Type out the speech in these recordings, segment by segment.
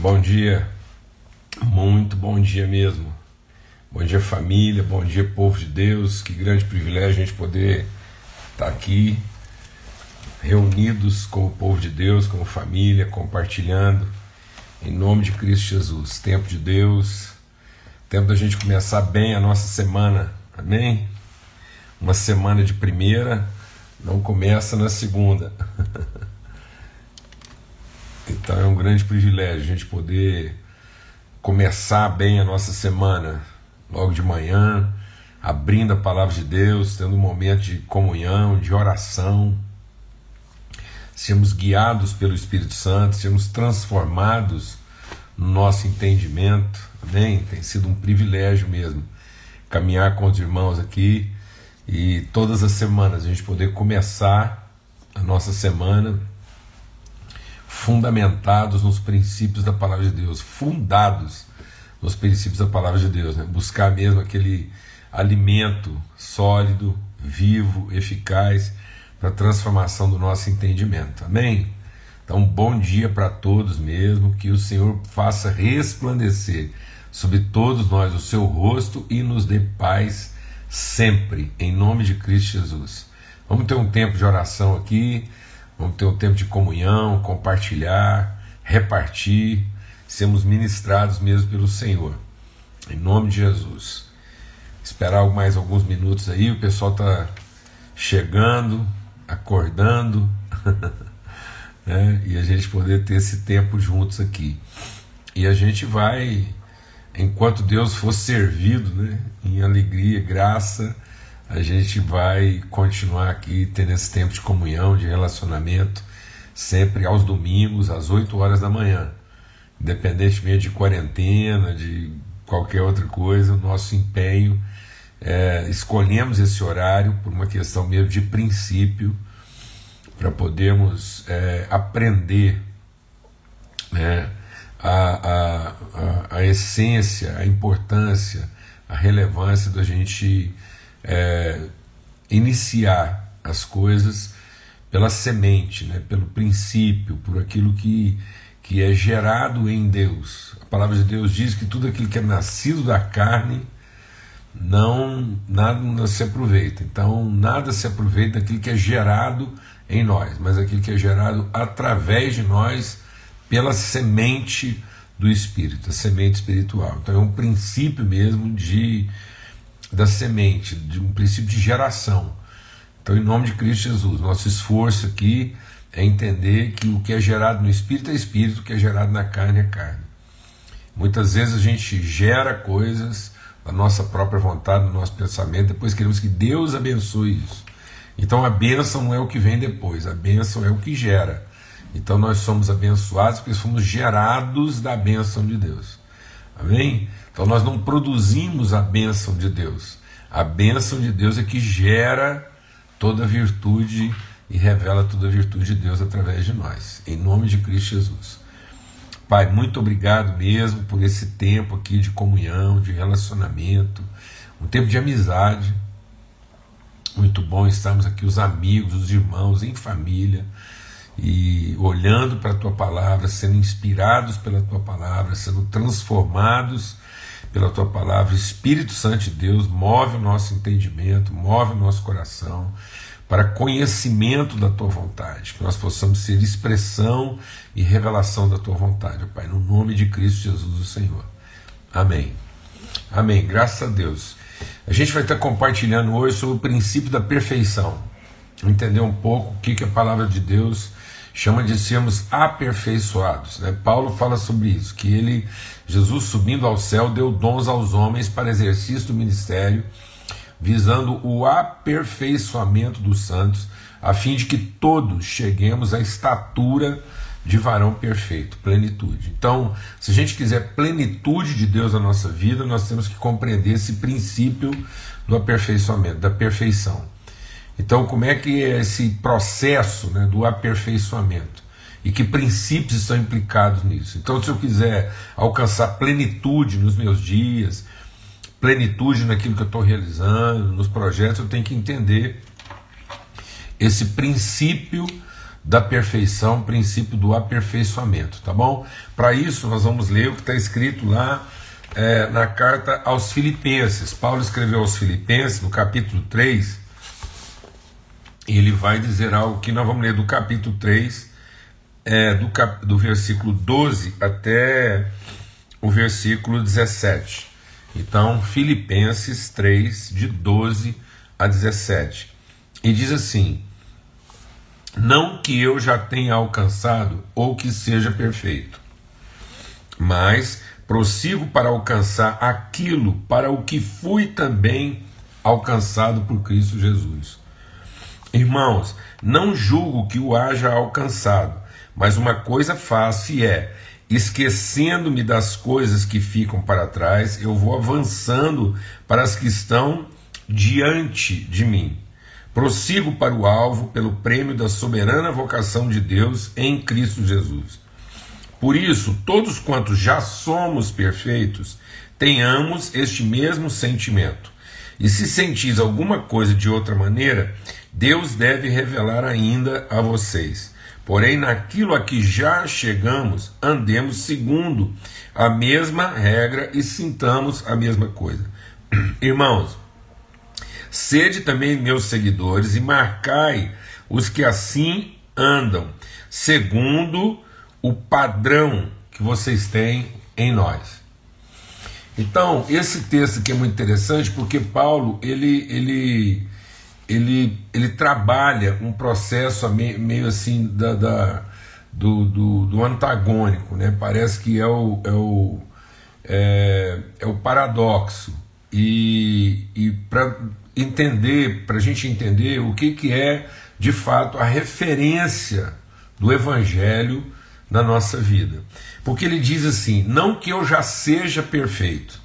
Bom dia, muito bom dia mesmo. Bom dia, família, bom dia, povo de Deus. Que grande privilégio a gente poder estar aqui, reunidos com o povo de Deus, como família, compartilhando, em nome de Cristo Jesus. Tempo de Deus, tempo da gente começar bem a nossa semana, amém? Uma semana de primeira não começa na segunda. Então é um grande privilégio a gente poder começar bem a nossa semana, logo de manhã, abrindo a palavra de Deus, tendo um momento de comunhão, de oração, sermos guiados pelo Espírito Santo, sermos transformados no nosso entendimento, amém? Tem sido um privilégio mesmo caminhar com os irmãos aqui e todas as semanas a gente poder começar a nossa semana fundamentados nos princípios da palavra de Deus, fundados nos princípios da palavra de Deus, né? buscar mesmo aquele alimento sólido, vivo, eficaz para a transformação do nosso entendimento. Amém? Então, bom dia para todos mesmo, que o Senhor faça resplandecer sobre todos nós o seu rosto e nos dê paz sempre, em nome de Cristo Jesus. Vamos ter um tempo de oração aqui. Vamos ter um tempo de comunhão, compartilhar, repartir, sermos ministrados mesmo pelo Senhor. Em nome de Jesus. Esperar mais alguns minutos aí, o pessoal está chegando, acordando, né? e a gente poder ter esse tempo juntos aqui. E a gente vai, enquanto Deus for servido, né? em alegria, graça, a gente vai continuar aqui tendo esse tempo de comunhão, de relacionamento, sempre aos domingos, às 8 horas da manhã. Independentemente de quarentena, de qualquer outra coisa, o nosso empenho, é, escolhemos esse horário por uma questão mesmo de princípio, para podermos é, aprender né, a, a, a, a essência, a importância, a relevância da gente é, iniciar as coisas pela semente, né, pelo princípio, por aquilo que, que é gerado em Deus. A palavra de Deus diz que tudo aquilo que é nascido da carne não nada se aproveita. Então nada se aproveita daquilo que é gerado em nós, mas aquilo que é gerado através de nós pela semente do Espírito, a semente espiritual. Então é um princípio mesmo de da semente, de um princípio de geração. Então, em nome de Cristo Jesus, nosso esforço aqui é entender que o que é gerado no espírito é espírito, o que é gerado na carne é carne. Muitas vezes a gente gera coisas da nossa própria vontade, do nosso pensamento, depois queremos que Deus abençoe isso. Então a bênção não é o que vem depois, a bênção é o que gera. Então nós somos abençoados porque fomos gerados da bênção de Deus. Amém? Então nós não produzimos a bênção de Deus. A bênção de Deus é que gera toda virtude e revela toda a virtude de Deus através de nós. Em nome de Cristo Jesus. Pai, muito obrigado mesmo por esse tempo aqui de comunhão, de relacionamento, um tempo de amizade. Muito bom estarmos aqui, os amigos, os irmãos, em família, e olhando para a tua palavra, sendo inspirados pela tua palavra, sendo transformados pela tua palavra. Espírito Santo de Deus, move o nosso entendimento, move o nosso coração para conhecimento da tua vontade, que nós possamos ser expressão e revelação da tua vontade, Pai, no nome de Cristo Jesus, o Senhor. Amém. Amém. Graças a Deus. A gente vai estar compartilhando hoje sobre o princípio da perfeição. Entender um pouco o que, que a palavra de Deus chama de sermos aperfeiçoados. Né? Paulo fala sobre isso, que ele, Jesus subindo ao céu, deu dons aos homens para exercício do ministério, visando o aperfeiçoamento dos santos, a fim de que todos cheguemos à estatura de varão perfeito, plenitude. Então, se a gente quiser plenitude de Deus na nossa vida, nós temos que compreender esse princípio do aperfeiçoamento, da perfeição. Então, como é que é esse processo né, do aperfeiçoamento? E que princípios estão implicados nisso? Então, se eu quiser alcançar plenitude nos meus dias, plenitude naquilo que eu estou realizando, nos projetos, eu tenho que entender esse princípio da perfeição, princípio do aperfeiçoamento, tá bom? Para isso, nós vamos ler o que está escrito lá é, na carta aos Filipenses. Paulo escreveu aos Filipenses, no capítulo 3, e ele vai dizer algo que nós vamos ler do capítulo 3, é, do, cap, do versículo 12 até o versículo 17. Então, Filipenses 3, de 12 a 17. E diz assim: Não que eu já tenha alcançado ou que seja perfeito, mas prossigo para alcançar aquilo para o que fui também alcançado por Cristo Jesus. Irmãos, não julgo que o haja alcançado, mas uma coisa faço e é esquecendo-me das coisas que ficam para trás, eu vou avançando para as que estão diante de mim. Prossigo para o alvo pelo prêmio da soberana vocação de Deus em Cristo Jesus. Por isso, todos quantos já somos perfeitos, tenhamos este mesmo sentimento. E se sentis alguma coisa de outra maneira, Deus deve revelar ainda a vocês. Porém, naquilo a que já chegamos, andemos segundo a mesma regra e sintamos a mesma coisa. Irmãos, sede também meus seguidores e marcai os que assim andam, segundo o padrão que vocês têm em nós. Então, esse texto aqui é muito interessante porque Paulo, ele, ele ele, ele trabalha um processo meio, assim da, da do, do, do, antagônico, né? parece que é o, é o, é, é o paradoxo. E, e para entender, para a gente entender o que, que é de fato a referência do Evangelho na nossa vida. Porque ele diz assim: não que eu já seja perfeito.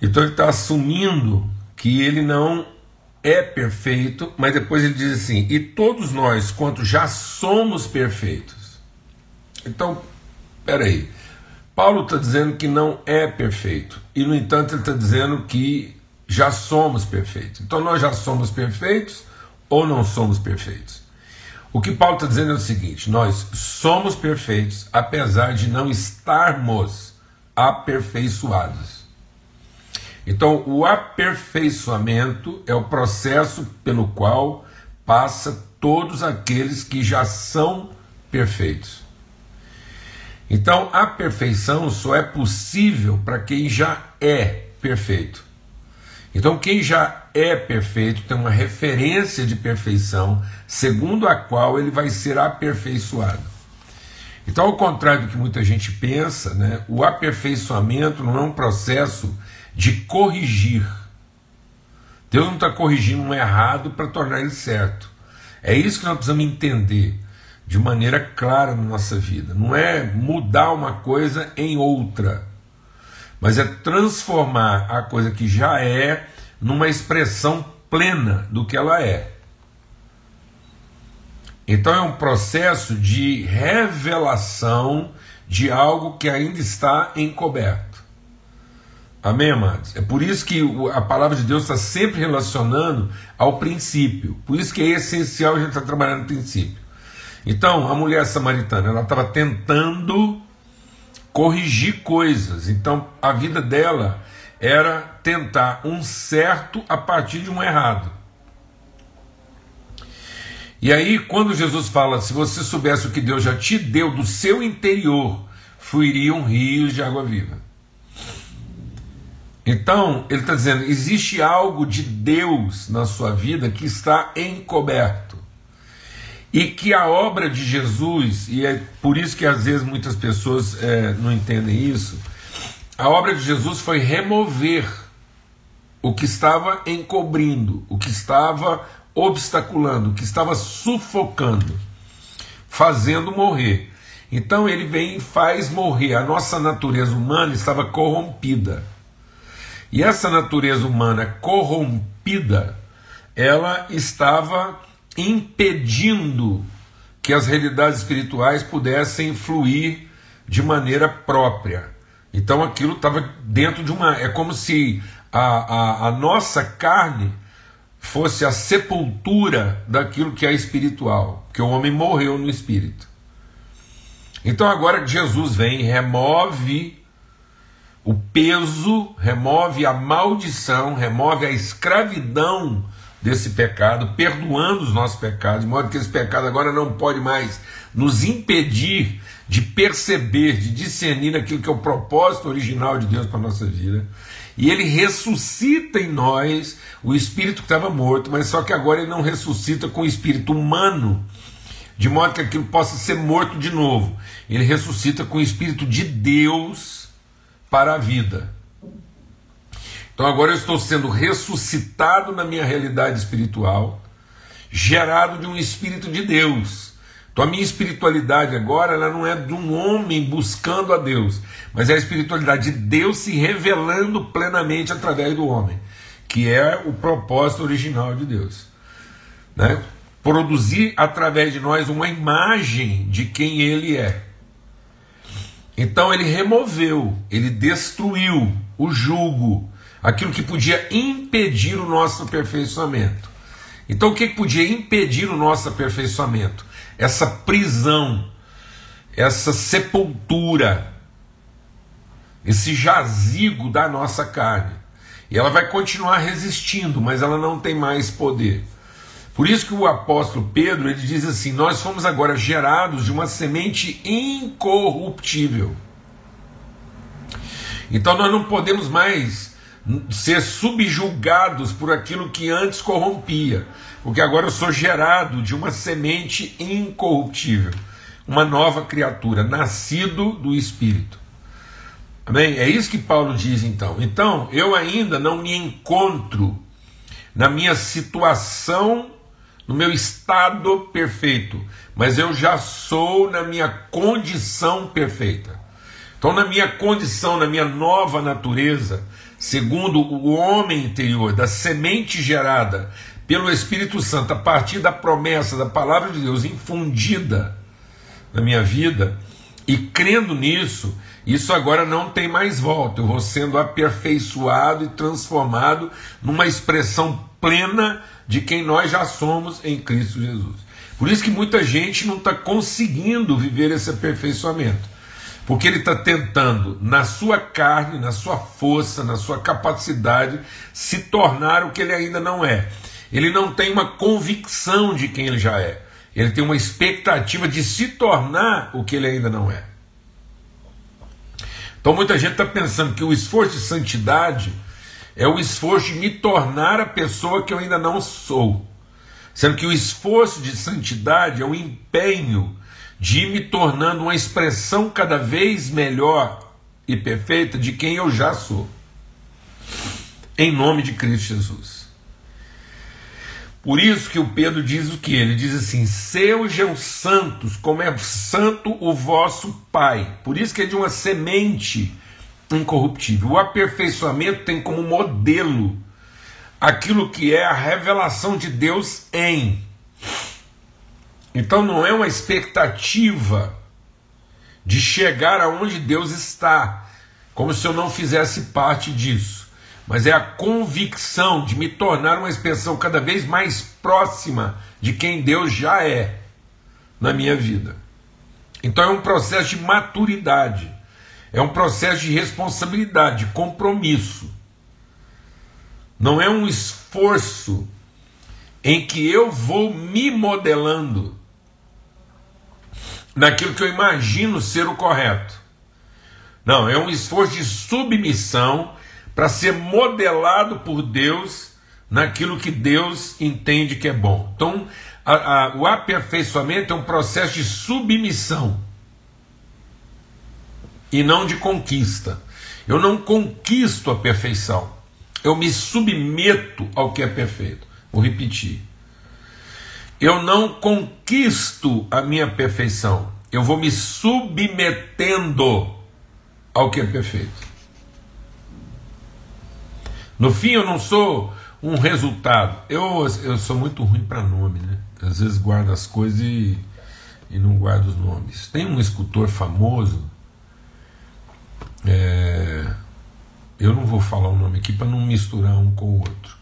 Então ele está assumindo que ele não é perfeito, mas depois ele diz assim: e todos nós, quanto já somos perfeitos. Então, peraí. Paulo está dizendo que não é perfeito, e no entanto ele está dizendo que já somos perfeitos. Então nós já somos perfeitos ou não somos perfeitos? O que Paulo está dizendo é o seguinte: nós somos perfeitos, apesar de não estarmos aperfeiçoados. Então, o aperfeiçoamento é o processo pelo qual passa todos aqueles que já são perfeitos. Então, a perfeição só é possível para quem já é perfeito. Então, quem já é perfeito tem uma referência de perfeição, segundo a qual ele vai ser aperfeiçoado. Então, ao contrário do que muita gente pensa, né, o aperfeiçoamento não é um processo de corrigir. Deus não está corrigindo um errado para tornar ele certo. É isso que nós precisamos entender de maneira clara na nossa vida. Não é mudar uma coisa em outra, mas é transformar a coisa que já é numa expressão plena do que ela é. Então é um processo de revelação de algo que ainda está encoberto. Amém, amados? É por isso que a palavra de Deus está sempre relacionando ao princípio. Por isso que é essencial a gente estar tá trabalhando no princípio. Então, a mulher samaritana, ela estava tentando corrigir coisas. Então, a vida dela era tentar um certo a partir de um errado. E aí, quando Jesus fala, se você soubesse o que Deus já te deu do seu interior, fluiriam rios de água viva. Então, ele está dizendo: existe algo de Deus na sua vida que está encoberto. E que a obra de Jesus, e é por isso que às vezes muitas pessoas é, não entendem isso, a obra de Jesus foi remover o que estava encobrindo, o que estava obstaculando, o que estava sufocando, fazendo morrer. Então ele vem e faz morrer. A nossa natureza humana estava corrompida. E essa natureza humana corrompida, ela estava impedindo que as realidades espirituais pudessem fluir de maneira própria. Então aquilo estava dentro de uma. É como se a, a, a nossa carne fosse a sepultura daquilo que é espiritual, que o homem morreu no espírito. Então agora que Jesus vem, remove o peso, remove a maldição, remove a escravidão desse pecado, perdoando os nossos pecados, de modo que esse pecado agora não pode mais nos impedir de perceber, de discernir aquilo que é o propósito original de Deus para a nossa vida. E ele ressuscita em nós o espírito que estava morto, mas só que agora ele não ressuscita com o espírito humano, de modo que aquilo possa ser morto de novo. Ele ressuscita com o espírito de Deus para a vida. Então agora eu estou sendo ressuscitado na minha realidade espiritual, gerado de um espírito de Deus. Então a minha espiritualidade agora ela não é de um homem buscando a Deus, mas é a espiritualidade de Deus se revelando plenamente através do homem, que é o propósito original de Deus. Né? Produzir através de nós uma imagem de quem ele é. Então ele removeu, ele destruiu o jugo, aquilo que podia impedir o nosso aperfeiçoamento. Então o que podia impedir o nosso aperfeiçoamento? Essa prisão, essa sepultura, esse jazigo da nossa carne. E ela vai continuar resistindo, mas ela não tem mais poder. Por isso que o apóstolo Pedro ele diz assim: Nós fomos agora gerados de uma semente incorruptível. Então nós não podemos mais ser subjugados por aquilo que antes corrompia, porque agora eu sou gerado de uma semente incorruptível, uma nova criatura, nascido do Espírito. Amém? É isso que Paulo diz então. Então, eu ainda não me encontro na minha situação, no meu estado perfeito, mas eu já sou na minha condição perfeita. Então, na minha condição, na minha nova natureza, segundo o homem interior, da semente gerada pelo Espírito Santo, a partir da promessa da palavra de Deus infundida na minha vida, e crendo nisso, isso agora não tem mais volta. Eu vou sendo aperfeiçoado e transformado numa expressão plena de quem nós já somos em Cristo Jesus. Por isso que muita gente não está conseguindo viver esse aperfeiçoamento. Porque ele está tentando, na sua carne, na sua força, na sua capacidade, se tornar o que ele ainda não é. Ele não tem uma convicção de quem ele já é. Ele tem uma expectativa de se tornar o que ele ainda não é. Então muita gente está pensando que o esforço de santidade é o esforço de me tornar a pessoa que eu ainda não sou. Sendo que o esforço de santidade é o empenho de ir me tornando uma expressão cada vez melhor e perfeita de quem eu já sou. Em nome de Cristo Jesus. Por isso que o Pedro diz o que? Ele diz assim: sejam santos, como é santo o vosso Pai. Por isso que é de uma semente incorruptível. O aperfeiçoamento tem como modelo aquilo que é a revelação de Deus em. Então não é uma expectativa de chegar aonde Deus está, como se eu não fizesse parte disso, mas é a convicção de me tornar uma expressão cada vez mais próxima de quem Deus já é na minha vida. Então é um processo de maturidade, é um processo de responsabilidade, de compromisso. Não é um esforço em que eu vou me modelando naquilo que eu imagino ser o correto. Não, é um esforço de submissão para ser modelado por Deus naquilo que Deus entende que é bom. Então, a, a, o aperfeiçoamento é um processo de submissão e não de conquista. Eu não conquisto a perfeição, eu me submeto ao que é perfeito. Vou repetir. Eu não conquisto a minha perfeição, eu vou me submetendo ao que é perfeito. No fim, eu não sou um resultado. Eu, eu sou muito ruim para nome, né? Às vezes guardo as coisas e, e não guardo os nomes. Tem um escultor famoso, é, eu não vou falar o nome aqui para não misturar um com o outro.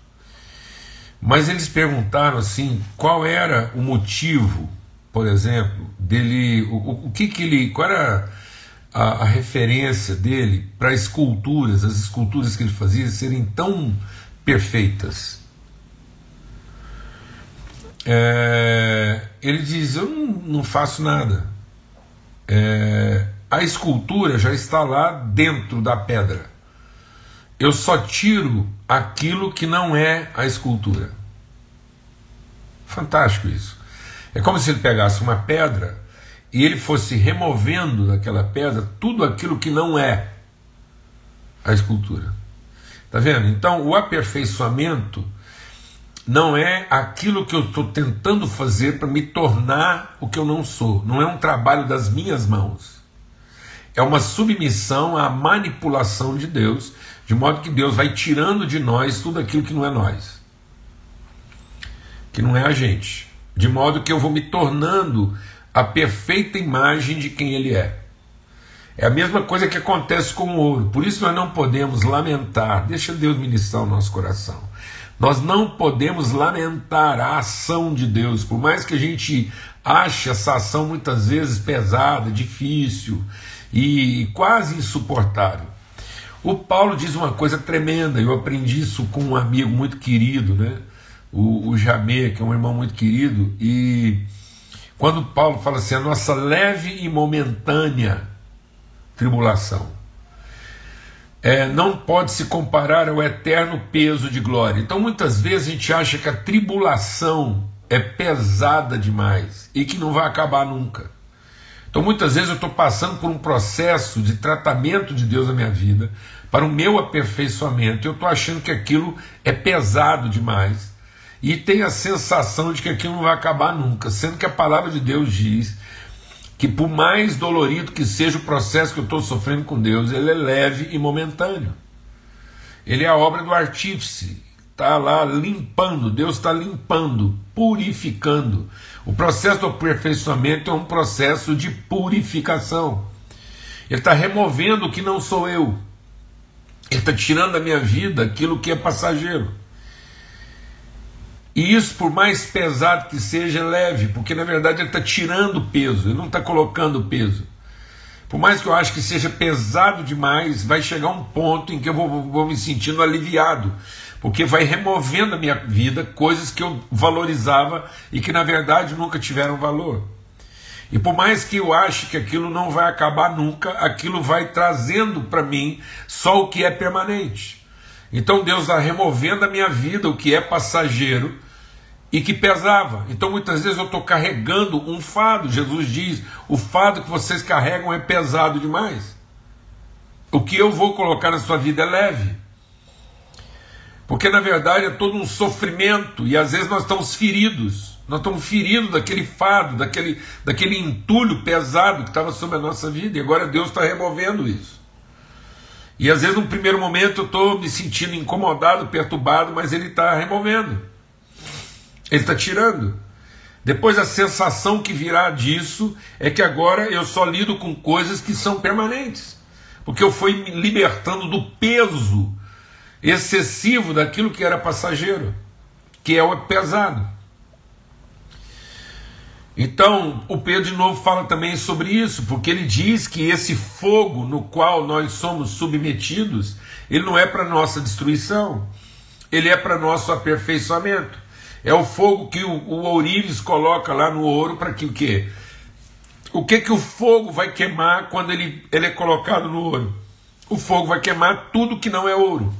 Mas eles perguntaram assim, qual era o motivo, por exemplo, dele, o, o que que ele, qual era a, a referência dele para esculturas, as esculturas que ele fazia serem tão perfeitas. É, ele diz: Eu não, não faço nada. É, a escultura já está lá dentro da pedra. Eu só tiro aquilo que não é a escultura. Fantástico isso. É como se ele pegasse uma pedra e ele fosse removendo daquela pedra tudo aquilo que não é a escultura. Tá vendo? Então, o aperfeiçoamento não é aquilo que eu estou tentando fazer para me tornar o que eu não sou. Não é um trabalho das minhas mãos. É uma submissão à manipulação de Deus, de modo que Deus vai tirando de nós tudo aquilo que não é nós, que não é a gente, de modo que eu vou me tornando a perfeita imagem de quem Ele é. É a mesma coisa que acontece com o ouro. Por isso nós não podemos lamentar. Deixa Deus ministrar o nosso coração. Nós não podemos lamentar a ação de Deus, por mais que a gente ache essa ação muitas vezes pesada, difícil e quase insuportável. O Paulo diz uma coisa tremenda, eu aprendi isso com um amigo muito querido, né? o, o Jamê, que é um irmão muito querido, e quando Paulo fala assim, a nossa leve e momentânea tribulação é, não pode se comparar ao eterno peso de glória. Então, muitas vezes a gente acha que a tribulação é pesada demais e que não vai acabar nunca. Então, muitas vezes eu estou passando por um processo de tratamento de Deus na minha vida, para o meu aperfeiçoamento. Eu estou achando que aquilo é pesado demais e tenho a sensação de que aquilo não vai acabar nunca, sendo que a palavra de Deus diz que por mais dolorido que seja o processo que eu estou sofrendo com Deus, ele é leve e momentâneo. Ele é a obra do artífice, está lá limpando, Deus está limpando, purificando. O processo do aperfeiçoamento é um processo de purificação. Ele está removendo o que não sou eu. Ele está tirando da minha vida aquilo que é passageiro. E isso, por mais pesado que seja, é leve, porque na verdade ele está tirando peso, ele não está colocando peso. Por mais que eu ache que seja pesado demais, vai chegar um ponto em que eu vou, vou me sentindo aliviado, porque vai removendo da minha vida coisas que eu valorizava e que na verdade nunca tiveram valor. E por mais que eu ache que aquilo não vai acabar nunca, aquilo vai trazendo para mim só o que é permanente. Então Deus está removendo da minha vida o que é passageiro e que pesava. Então muitas vezes eu estou carregando um fado. Jesus diz: o fado que vocês carregam é pesado demais. O que eu vou colocar na sua vida é leve. Porque na verdade é todo um sofrimento e às vezes nós estamos feridos. Nós estamos feridos daquele fado, daquele, daquele entulho pesado que estava sobre a nossa vida e agora Deus está removendo isso. E às vezes, num primeiro momento, eu estou me sentindo incomodado, perturbado, mas Ele está removendo. Ele está tirando. Depois a sensação que virá disso é que agora eu só lido com coisas que são permanentes. Porque eu fui me libertando do peso excessivo daquilo que era passageiro, que é o pesado. Então, o Pedro de novo fala também sobre isso, porque ele diz que esse fogo no qual nós somos submetidos, ele não é para nossa destruição, ele é para nosso aperfeiçoamento. É o fogo que o, o ourives coloca lá no ouro para que o quê? O que que o fogo vai queimar quando ele, ele é colocado no ouro? O fogo vai queimar tudo que não é ouro.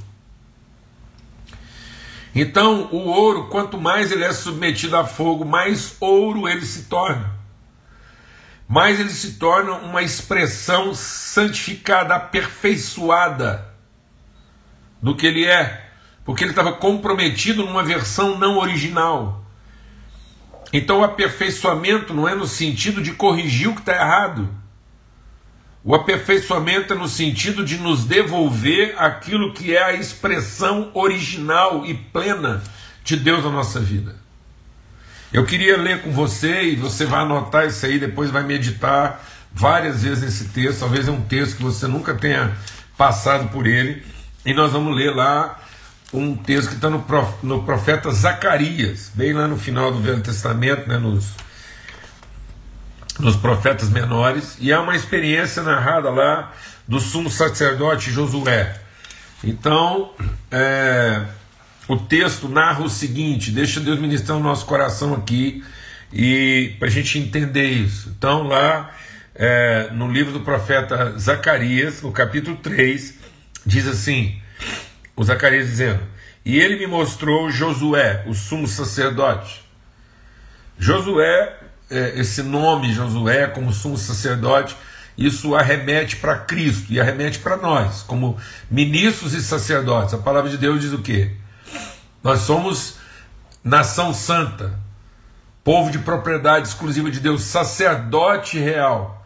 Então, o ouro, quanto mais ele é submetido a fogo, mais ouro ele se torna. Mais ele se torna uma expressão santificada, aperfeiçoada do que ele é porque ele estava comprometido numa versão não original. Então o aperfeiçoamento não é no sentido de corrigir o que está errado. O aperfeiçoamento é no sentido de nos devolver aquilo que é a expressão original e plena de Deus na nossa vida. Eu queria ler com você, e você vai anotar isso aí, depois vai meditar várias vezes nesse texto. Talvez é um texto que você nunca tenha passado por ele. E nós vamos ler lá um texto que está no, no profeta Zacarias, bem lá no final do Velho Testamento, né, nos, nos profetas menores, e é uma experiência narrada lá do sumo sacerdote Josué. Então, é, o texto narra o seguinte: deixa Deus ministrar o nosso coração aqui e para a gente entender isso. Então, lá é, no livro do profeta Zacarias, no capítulo 3, diz assim: o Zacarias dizendo: E ele me mostrou Josué, o sumo sacerdote. Josué, esse nome Josué como sumo sacerdote, isso arremete para Cristo e arremete para nós, como ministros e sacerdotes. A palavra de Deus diz o quê? Nós somos nação santa, povo de propriedade exclusiva de Deus, sacerdote real.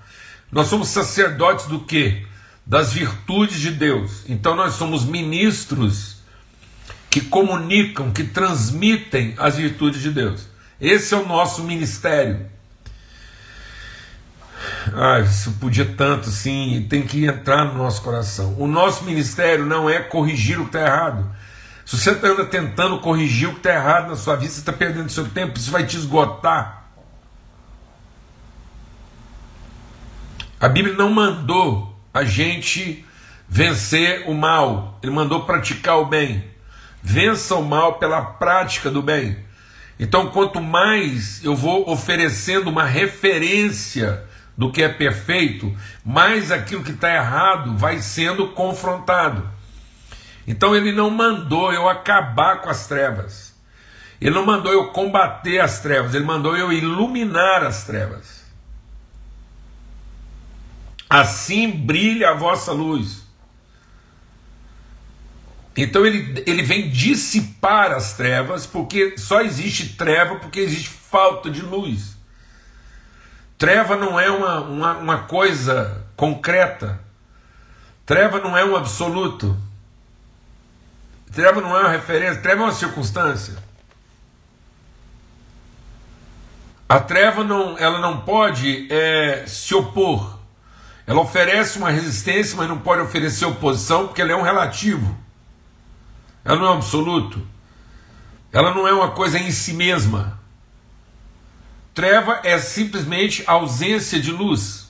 Nós somos sacerdotes do quê? Das virtudes de Deus. Então nós somos ministros que comunicam, que transmitem as virtudes de Deus. Esse é o nosso ministério. Ah, isso podia tanto, sim, tem que entrar no nosso coração. O nosso ministério não é corrigir o que está errado. Se você anda tentando corrigir o que está errado na sua vida, você está perdendo seu tempo, isso vai te esgotar. A Bíblia não mandou a gente vencer o mal, ele mandou praticar o bem. Vença o mal pela prática do bem. Então, quanto mais eu vou oferecendo uma referência do que é perfeito, mais aquilo que está errado vai sendo confrontado. Então ele não mandou eu acabar com as trevas. Ele não mandou eu combater as trevas, ele mandou eu iluminar as trevas. Assim brilha a vossa luz. Então ele, ele vem dissipar as trevas, porque só existe treva porque existe falta de luz. Treva não é uma, uma, uma coisa concreta. Treva não é um absoluto. Treva não é uma referência, treva é uma circunstância. A treva não, ela não pode é, se opor. Ela oferece uma resistência, mas não pode oferecer oposição, porque ela é um relativo. Ela não é um absoluto. Ela não é uma coisa em si mesma. Treva é simplesmente ausência de luz.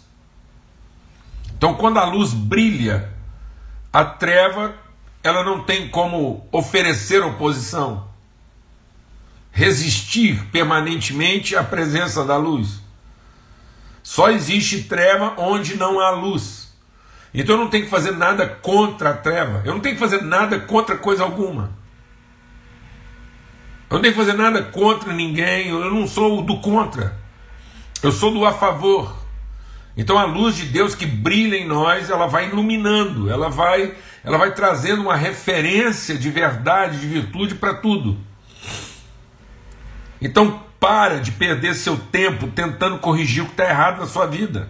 Então, quando a luz brilha, a treva ela não tem como oferecer oposição, resistir permanentemente à presença da luz. Só existe treva onde não há luz. Então eu não tenho que fazer nada contra a treva, eu não tenho que fazer nada contra coisa alguma. Eu não tenho que fazer nada contra ninguém, eu não sou do contra. Eu sou do a favor. Então a luz de Deus que brilha em nós, ela vai iluminando, ela vai, ela vai trazendo uma referência de verdade, de virtude para tudo. Então para de perder seu tempo tentando corrigir o que está errado na sua vida.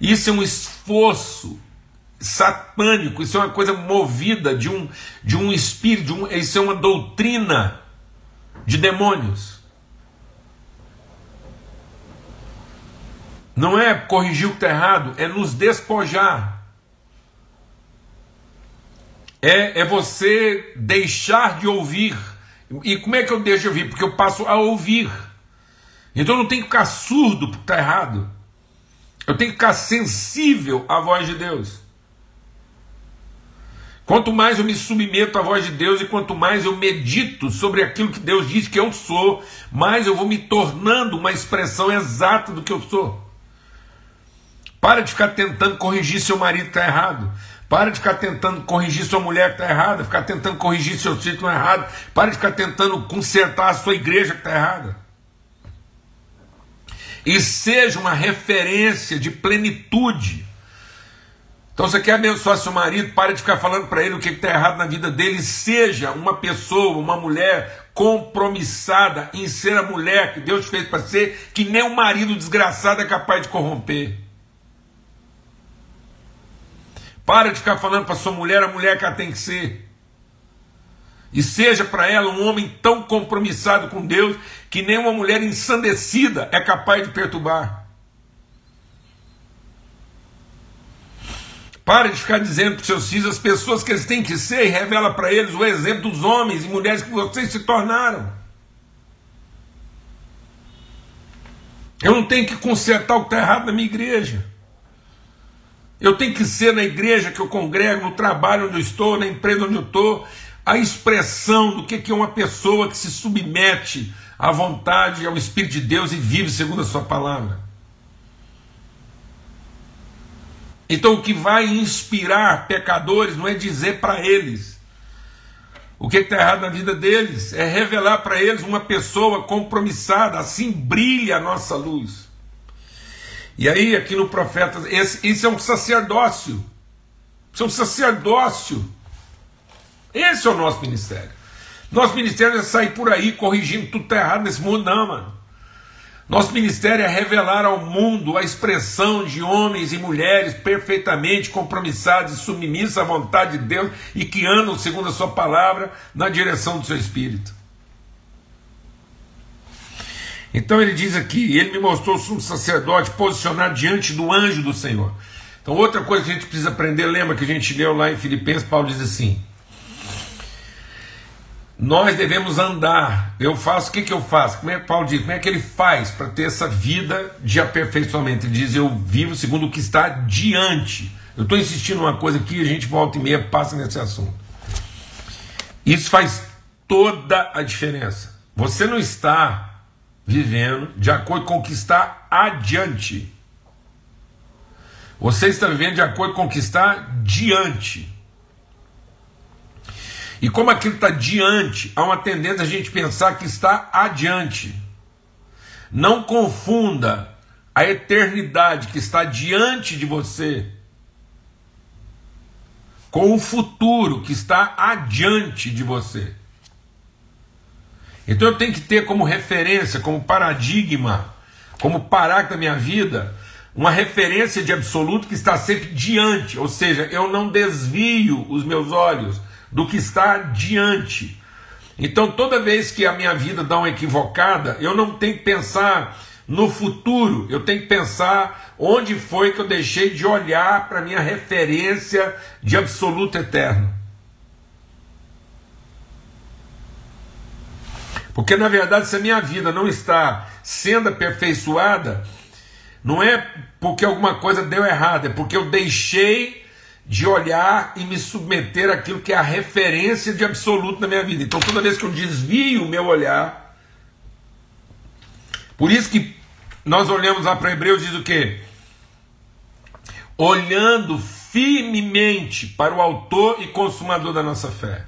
Isso é um esforço satânico, isso é uma coisa movida de um, de um espírito, de um, isso é uma doutrina de demônios. Não é corrigir o que está errado, é nos despojar. É, é você deixar de ouvir. E como é que eu deixo de ouvir? Porque eu passo a ouvir. Então eu não tenho que ficar surdo porque está errado. Eu tenho que ficar sensível à voz de Deus. Quanto mais eu me submeto à voz de Deus e quanto mais eu medito sobre aquilo que Deus diz que eu sou, mais eu vou me tornando uma expressão exata do que eu sou. Para de ficar tentando corrigir seu marido que está errado. Para de ficar tentando corrigir sua mulher que está errada. Ficar tentando corrigir seu que está errado. Para de ficar tentando consertar a sua igreja que está errada. E seja uma referência de plenitude então você quer abençoar seu marido, pare de ficar falando para ele o que está errado na vida dele, seja uma pessoa, uma mulher compromissada em ser a mulher que Deus fez para ser, que nem um marido desgraçado é capaz de corromper. Para de ficar falando para sua mulher a mulher que ela tem que ser. E seja para ela um homem tão compromissado com Deus que nem uma mulher ensandecida é capaz de perturbar. Pare de ficar dizendo para seus filhos as pessoas que eles têm que ser e revela para eles o exemplo dos homens e mulheres que vocês se tornaram. Eu não tenho que consertar o que está errado na minha igreja. Eu tenho que ser na igreja que eu congrego, no trabalho onde eu estou, na empresa onde eu estou, a expressão do que é uma pessoa que se submete à vontade ao Espírito de Deus e vive segundo a Sua palavra. Então, o que vai inspirar pecadores não é dizer para eles o que está errado na vida deles, é revelar para eles uma pessoa compromissada, assim brilha a nossa luz. E aí, aqui no profeta, esse, isso é um sacerdócio. Isso é um sacerdócio. Esse é o nosso ministério. Nosso ministério é sair por aí corrigindo tudo que está errado nesse mundo, não, mano. Nosso ministério é revelar ao mundo a expressão de homens e mulheres perfeitamente compromissados e submissos à vontade de Deus e que andam, segundo a Sua palavra, na direção do seu espírito. Então ele diz aqui: Ele me mostrou o sumo sacerdote posicionado diante do anjo do Senhor. Então, outra coisa que a gente precisa aprender, lembra que a gente leu lá em Filipenses, Paulo diz assim: nós devemos andar. Eu faço, o que, que eu faço? Como é que Paulo diz? Como é que ele faz para ter essa vida de aperfeiçoamento? Ele diz: Eu vivo segundo o que está diante. Eu estou insistindo uma coisa aqui, a gente volta e meia passa nesse assunto. Isso faz toda a diferença. Você não está vivendo de acordo com o que está adiante. Você está vivendo de acordo com o que está diante. E como aquilo está diante, há uma tendência a gente pensar que está adiante. Não confunda a eternidade que está diante de você com o futuro que está adiante de você. Então eu tenho que ter como referência, como paradigma, como parágrafo da minha vida, uma referência de absoluto que está sempre diante, ou seja, eu não desvio os meus olhos do que está diante. Então, toda vez que a minha vida dá uma equivocada, eu não tenho que pensar no futuro, eu tenho que pensar onde foi que eu deixei de olhar para minha referência de absoluto eterno. Porque na verdade, se a minha vida não está sendo aperfeiçoada, não é porque alguma coisa deu errado, é porque eu deixei de olhar e me submeter àquilo que é a referência de absoluto na minha vida. Então, toda vez que eu desvio o meu olhar, por isso que nós olhamos lá para Hebreus, diz o quê? Olhando firmemente para o autor e consumador da nossa fé.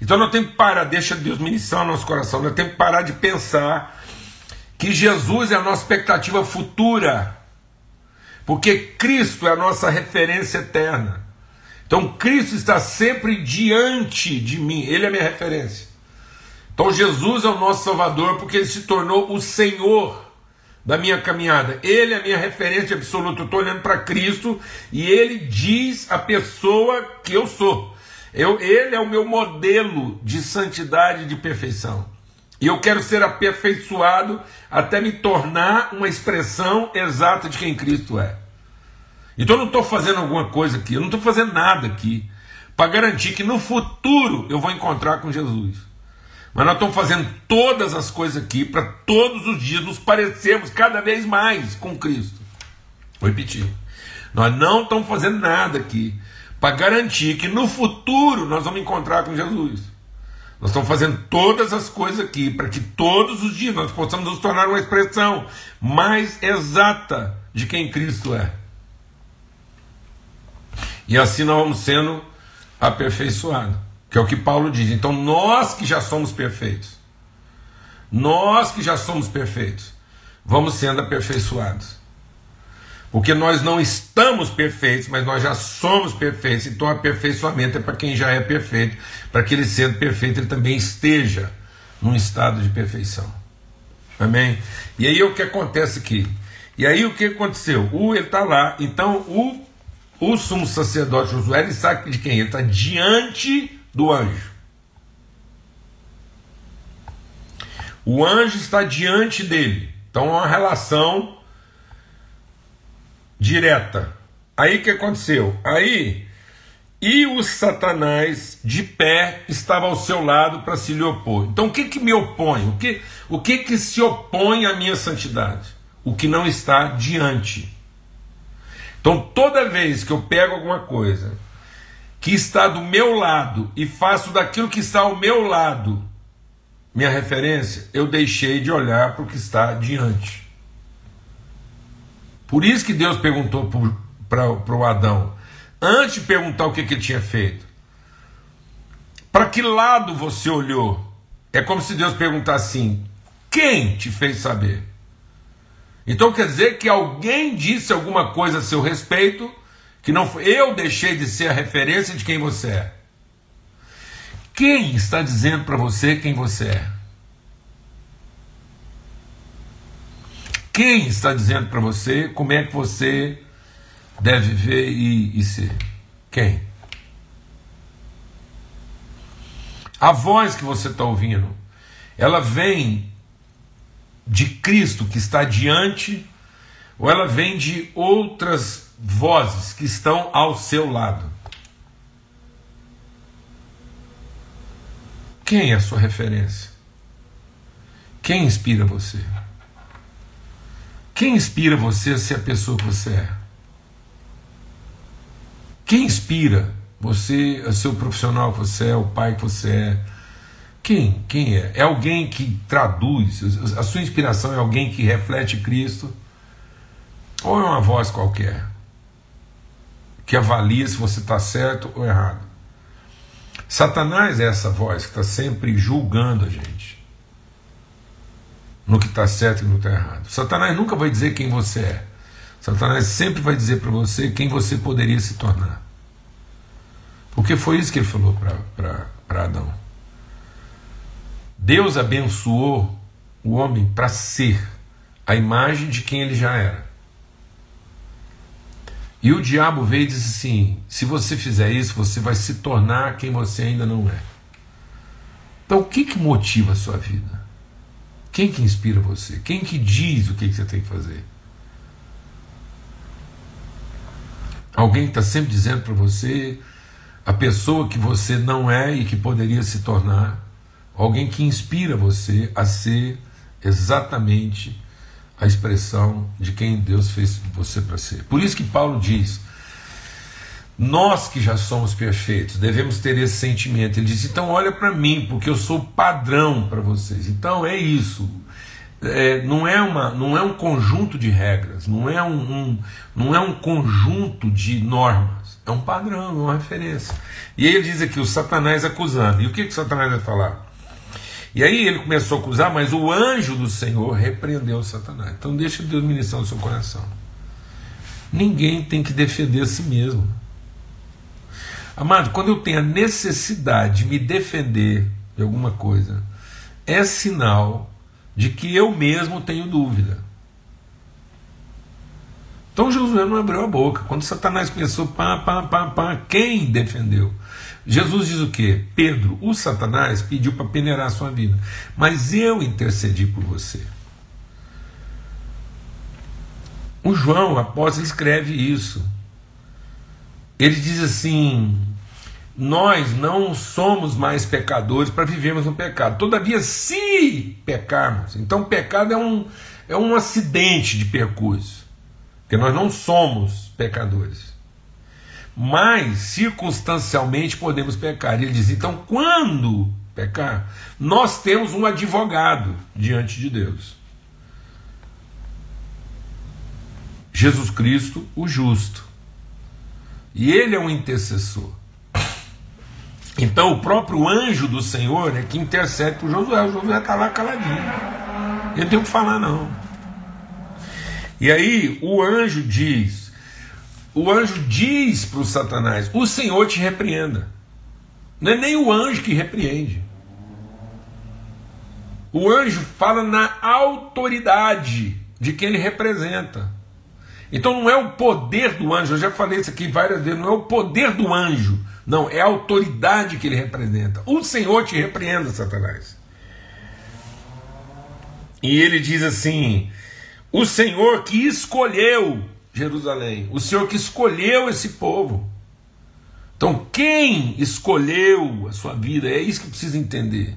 Então nós temos que parar, deixa Deus ministrar o nosso coração, nós temos que parar de pensar que Jesus é a nossa expectativa futura porque Cristo é a nossa referência eterna. Então Cristo está sempre diante de mim, Ele é a minha referência. Então Jesus é o nosso Salvador, porque Ele se tornou o Senhor da minha caminhada. Ele é a minha referência absoluta. Eu estou olhando para Cristo e Ele diz a pessoa que eu sou. Eu, ele é o meu modelo de santidade e de perfeição. E eu quero ser aperfeiçoado até me tornar uma expressão exata de quem Cristo é. Então eu não estou fazendo alguma coisa aqui, eu não estou fazendo nada aqui para garantir que no futuro eu vou encontrar com Jesus. Mas nós estamos fazendo todas as coisas aqui para todos os dias nos parecermos cada vez mais com Cristo. Vou repetir. Nós não estamos fazendo nada aqui para garantir que no futuro nós vamos encontrar com Jesus. Nós estamos fazendo todas as coisas aqui para que todos os dias nós possamos nos tornar uma expressão mais exata de quem Cristo é. E assim nós vamos sendo aperfeiçoados, que é o que Paulo diz. Então nós que já somos perfeitos, nós que já somos perfeitos, vamos sendo aperfeiçoados. Porque nós não estamos perfeitos, mas nós já somos perfeitos. Então, o aperfeiçoamento é para quem já é perfeito, para que ele sendo perfeito, ele também esteja num estado de perfeição. Amém? E aí o que acontece aqui? E aí o que aconteceu? O ele está lá, então o, o sumo sacerdote Josué, ele sabe de quem? Ele está diante do anjo. O anjo está diante dele. Então é uma relação direta. Aí que aconteceu? Aí, e o Satanás de pé estava ao seu lado para se lhe opor. Então o que, que me opõe? O que, o que, que se opõe à minha santidade? O que não está diante. Então toda vez que eu pego alguma coisa que está do meu lado e faço daquilo que está ao meu lado minha referência, eu deixei de olhar para o que está diante. Por isso que Deus perguntou para o Adão, antes de perguntar o que, que ele tinha feito: Para que lado você olhou? É como se Deus perguntasse assim: Quem te fez saber? Então quer dizer que alguém disse alguma coisa a seu respeito que não foi, eu deixei de ser a referência de quem você é. Quem está dizendo para você quem você é? Quem está dizendo para você como é que você deve viver e, e ser? Quem? A voz que você está ouvindo, ela vem de Cristo que está diante, ou ela vem de outras vozes que estão ao seu lado? Quem é a sua referência? Quem inspira você? Quem inspira você a ser a pessoa que você é? Quem inspira você a ser o profissional que você é, o pai que você é? Quem? Quem é? É alguém que traduz, a sua inspiração é alguém que reflete Cristo? Ou é uma voz qualquer? Que avalia se você está certo ou errado? Satanás é essa voz que está sempre julgando a gente no que está certo e no que está errado. Satanás nunca vai dizer quem você é. Satanás sempre vai dizer para você quem você poderia se tornar. Porque foi isso que ele falou para Adão. Deus abençoou o homem para ser a imagem de quem ele já era. E o diabo veio e disse assim: se você fizer isso, você vai se tornar quem você ainda não é. Então, o que, que motiva a sua vida? Quem que inspira você? Quem que diz o que, que você tem que fazer? Alguém que está sempre dizendo para você a pessoa que você não é e que poderia se tornar. Alguém que inspira você a ser exatamente a expressão de quem Deus fez você para ser. Por isso que Paulo diz: nós que já somos perfeitos devemos ter esse sentimento. Ele diz: então olha para mim, porque eu sou padrão para vocês. Então é isso. É, não, é uma, não é um conjunto de regras, não é um, um, não é um conjunto de normas, é um padrão, é uma referência. E aí ele diz aqui: o Satanás acusando. E o que, que o Satanás vai falar? E aí ele começou a acusar, mas o anjo do Senhor repreendeu Satanás. Então deixa Deus ministrar no seu coração. Ninguém tem que defender a si mesmo. Amado, quando eu tenho a necessidade de me defender de alguma coisa, é sinal de que eu mesmo tenho dúvida. Então Josué não abriu a boca. Quando Satanás começou, pá, pá, pá, pá, quem defendeu? Jesus diz o quê? Pedro, o Satanás pediu para peneirar a sua vida, mas eu intercedi por você. O João, apóstolo, escreve isso. Ele diz assim: Nós não somos mais pecadores para vivermos no pecado. Todavia, se pecarmos, então pecado é um, é um acidente de percurso, porque nós não somos pecadores. Mas circunstancialmente podemos pecar. Ele diz: então, quando pecar, nós temos um advogado diante de Deus. Jesus Cristo, o justo. E ele é um intercessor. Então o próprio anjo do Senhor é que intercede por Josué. O Josué está lá caladinho. Ele não o que falar, não. E aí o anjo diz: o anjo diz para o Satanás: o Senhor te repreenda. Não é nem o anjo que repreende. O anjo fala na autoridade de quem ele representa. Então não é o poder do anjo, eu já falei isso aqui várias vezes, não é o poder do anjo, não, é a autoridade que ele representa. O Senhor te repreenda, Satanás. E ele diz assim: o Senhor que escolheu Jerusalém, o Senhor que escolheu esse povo. Então, quem escolheu a sua vida? É isso que precisa entender.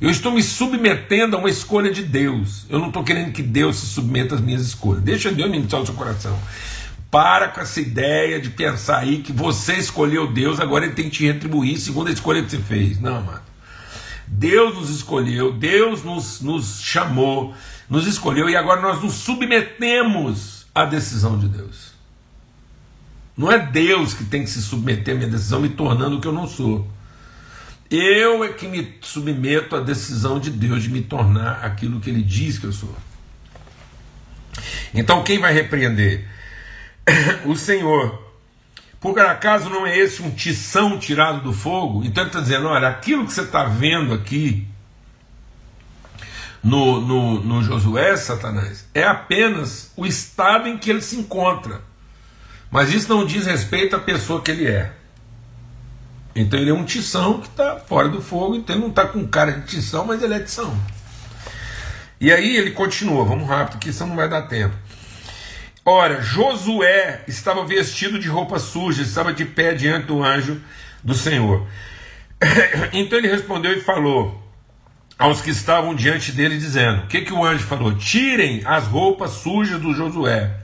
Eu estou me submetendo a uma escolha de Deus. Eu não estou querendo que Deus se submeta às minhas escolhas. Deixa Deus ministrar o seu coração. Para com essa ideia de pensar aí que você escolheu Deus, agora ele tem que te retribuir segundo a escolha que você fez. Não, mano. Deus nos escolheu, Deus nos, nos chamou, nos escolheu e agora nós nos submetemos à decisão de Deus. Não é Deus que tem que se submeter à minha decisão, me tornando o que eu não sou. Eu é que me submeto à decisão de Deus de me tornar aquilo que Ele diz que eu sou. Então quem vai repreender? O Senhor. Por acaso não é esse um tição tirado do fogo? Então ele está dizendo: olha, aquilo que você está vendo aqui no, no, no Josué, Satanás, é apenas o estado em que ele se encontra. Mas isso não diz respeito à pessoa que ele é. Então ele é um tição que está fora do fogo, então ele não está com cara de tição, mas ele é tição. E aí ele continua, vamos rápido, que isso não vai dar tempo. Ora, Josué estava vestido de roupa suja, estava de pé diante do anjo do Senhor. Então ele respondeu e falou aos que estavam diante dele, dizendo: O que, que o anjo falou? Tirem as roupas sujas do Josué.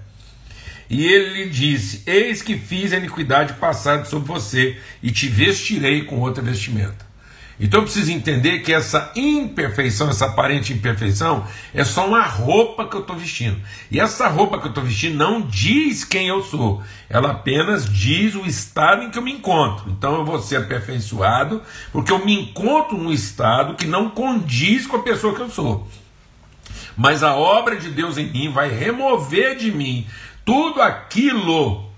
E ele lhe disse: Eis que fiz a iniquidade passar sobre você, e te vestirei com outra vestimenta. Então eu preciso entender que essa imperfeição, essa aparente imperfeição, é só uma roupa que eu estou vestindo. E essa roupa que eu estou vestindo não diz quem eu sou, ela apenas diz o estado em que eu me encontro. Então eu vou ser aperfeiçoado, porque eu me encontro num estado que não condiz com a pessoa que eu sou. Mas a obra de Deus em mim vai remover de mim tudo aquilo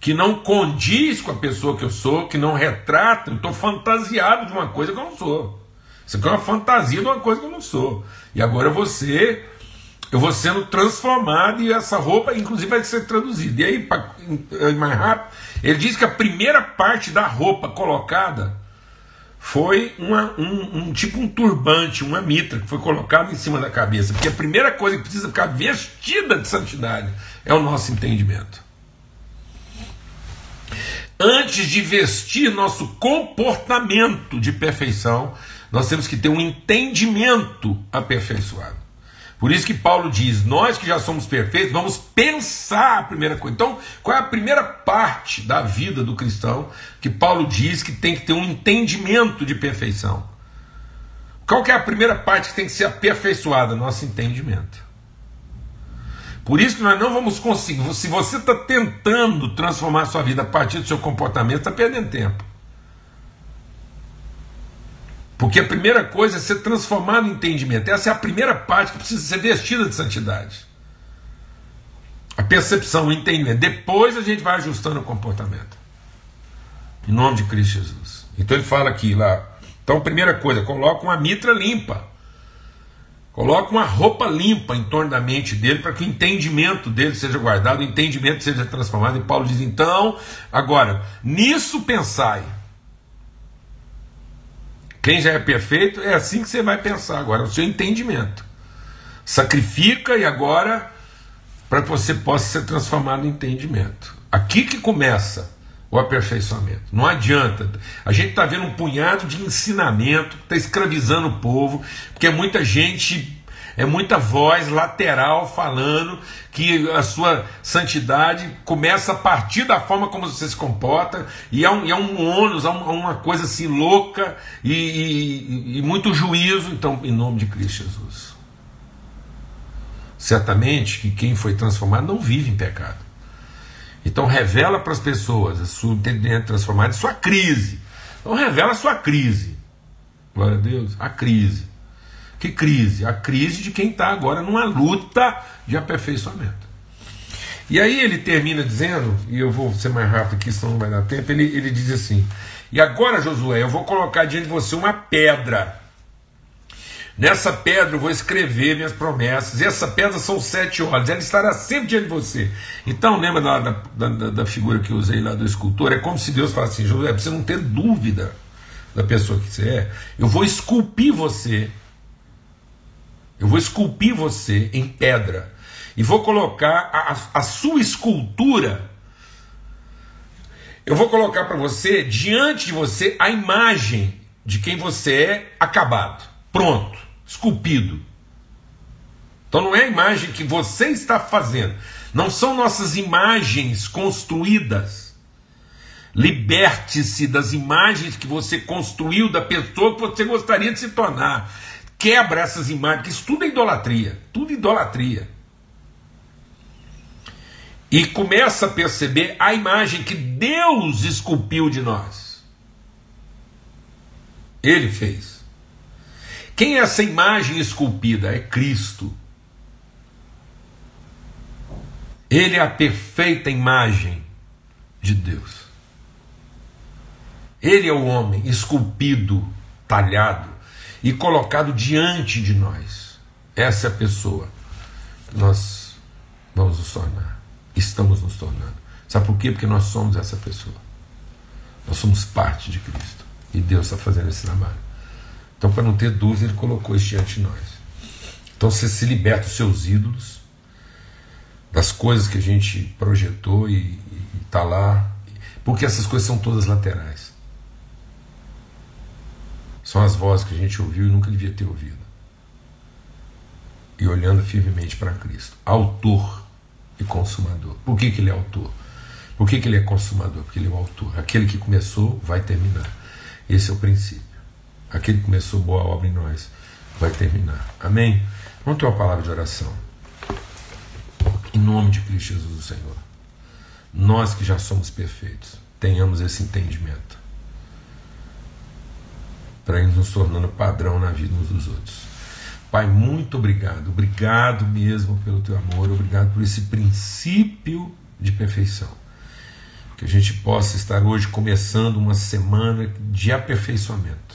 que não condiz com a pessoa que eu sou, que não retrata, eu estou fantasiado de uma coisa que eu não sou. Isso aqui é uma fantasia de uma coisa que eu não sou. E agora ser, eu vou sendo transformado e essa roupa, inclusive, vai ser traduzida. E aí, pra, mais rápido, ele diz que a primeira parte da roupa colocada foi uma, um, um, tipo um turbante, uma mitra que foi colocada em cima da cabeça, porque a primeira coisa que precisa ficar vestida de santidade é o nosso entendimento. Antes de vestir nosso comportamento de perfeição, nós temos que ter um entendimento aperfeiçoado. Por isso que Paulo diz: nós que já somos perfeitos, vamos pensar a primeira coisa. Então, qual é a primeira parte da vida do cristão que Paulo diz que tem que ter um entendimento de perfeição? Qual que é a primeira parte que tem que ser aperfeiçoada? Nosso entendimento. Por isso que nós não vamos conseguir. Se você está tentando transformar sua vida a partir do seu comportamento, está perdendo tempo. Porque a primeira coisa é ser transformado em entendimento. Essa é a primeira parte que precisa ser vestida de santidade. A percepção, o entendimento. Depois a gente vai ajustando o comportamento. Em nome de Cristo Jesus. Então ele fala aqui lá. Então, primeira coisa, coloca uma mitra limpa. Coloca uma roupa limpa em torno da mente dele para que o entendimento dele seja guardado, o entendimento seja transformado. E Paulo diz: então, agora, nisso pensai. Quem já é perfeito, é assim que você vai pensar agora, o seu entendimento. Sacrifica e agora, para que você possa ser transformado em entendimento. Aqui que começa o aperfeiçoamento. Não adianta. A gente está vendo um punhado de ensinamento que está escravizando o povo, porque é muita gente, é muita voz lateral falando que a sua santidade começa a partir da forma como você se comporta, e é um, é um ônus, é uma coisa assim louca e, e, e muito juízo. Então, em nome de Cristo Jesus. Certamente que quem foi transformado não vive em pecado. Então revela para as pessoas a sua entendimento transformado, a sua crise. Então revela a sua crise. Glória a Deus, a crise. Que crise? A crise de quem está agora numa luta de aperfeiçoamento. E aí ele termina dizendo, e eu vou ser mais rápido aqui, senão não vai dar tempo, ele, ele diz assim: E agora, Josué, eu vou colocar diante de você uma pedra Nessa pedra eu vou escrever minhas promessas. E essa pedra são sete olhos. Ela estará sempre diante de você. Então, lembra da, da, da, da figura que eu usei lá do escultor? É como se Deus falasse assim: José, para você não ter dúvida da pessoa que você é, eu vou esculpir você. Eu vou esculpir você em pedra. e vou colocar a, a sua escultura. Eu vou colocar para você, diante de você, a imagem de quem você é acabado, pronto, esculpido. Então não é a imagem que você está fazendo, não são nossas imagens construídas. Liberte-se das imagens que você construiu da pessoa que você gostaria de se tornar. Quebra essas imagens, isso tudo é idolatria, tudo idolatria. E começa a perceber a imagem que Deus esculpiu de nós. Ele fez. Quem é essa imagem esculpida? É Cristo. Ele é a perfeita imagem de Deus. Ele é o homem esculpido, talhado e colocado diante de nós. Essa é a pessoa que nós vamos nos tornar. Estamos nos tornando. Sabe por quê? Porque nós somos essa pessoa. Nós somos parte de Cristo. E Deus está fazendo esse trabalho. Então, para não ter dúvida, Ele colocou isso diante de nós. Então, você se liberta dos seus ídolos, das coisas que a gente projetou e está lá, porque essas coisas são todas laterais. São as vozes que a gente ouviu e nunca devia ter ouvido. E olhando firmemente para Cristo, autor e consumador. Por que, que ele é autor? Por que, que ele é consumador? Porque ele é o autor. Aquele que começou vai terminar. Esse é o princípio. Aquele que começou boa obra em nós vai terminar. Amém? Vamos ter uma palavra de oração. Em nome de Cristo Jesus, o Senhor. Nós que já somos perfeitos, tenhamos esse entendimento. Para ir nos tornando padrão na vida uns dos outros. Pai, muito obrigado. Obrigado mesmo pelo teu amor. Obrigado por esse princípio de perfeição. Que a gente possa estar hoje começando uma semana de aperfeiçoamento.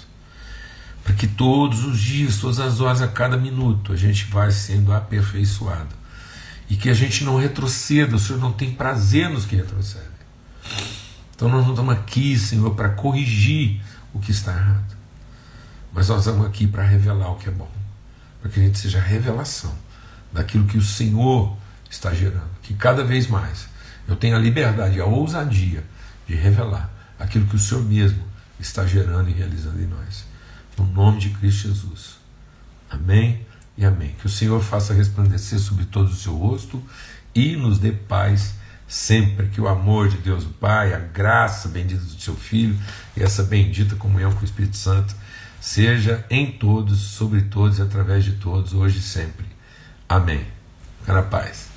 Para que todos os dias, todas as horas, a cada minuto, a gente vá sendo aperfeiçoado e que a gente não retroceda, o Senhor não tem prazer nos que retrocedem. Então nós não estamos aqui, Senhor, para corrigir o que está errado, mas nós estamos aqui para revelar o que é bom, para que a gente seja a revelação daquilo que o Senhor está gerando, que cada vez mais eu tenha a liberdade, a ousadia de revelar aquilo que o Senhor mesmo está gerando e realizando em nós. No nome de Cristo Jesus. Amém e amém. Que o Senhor faça resplandecer sobre todo o seu rosto e nos dê paz sempre. Que o amor de Deus o Pai, a graça bendita do seu Filho e essa bendita comunhão com o Espírito Santo seja em todos, sobre todos e através de todos, hoje e sempre. Amém. Fica na paz.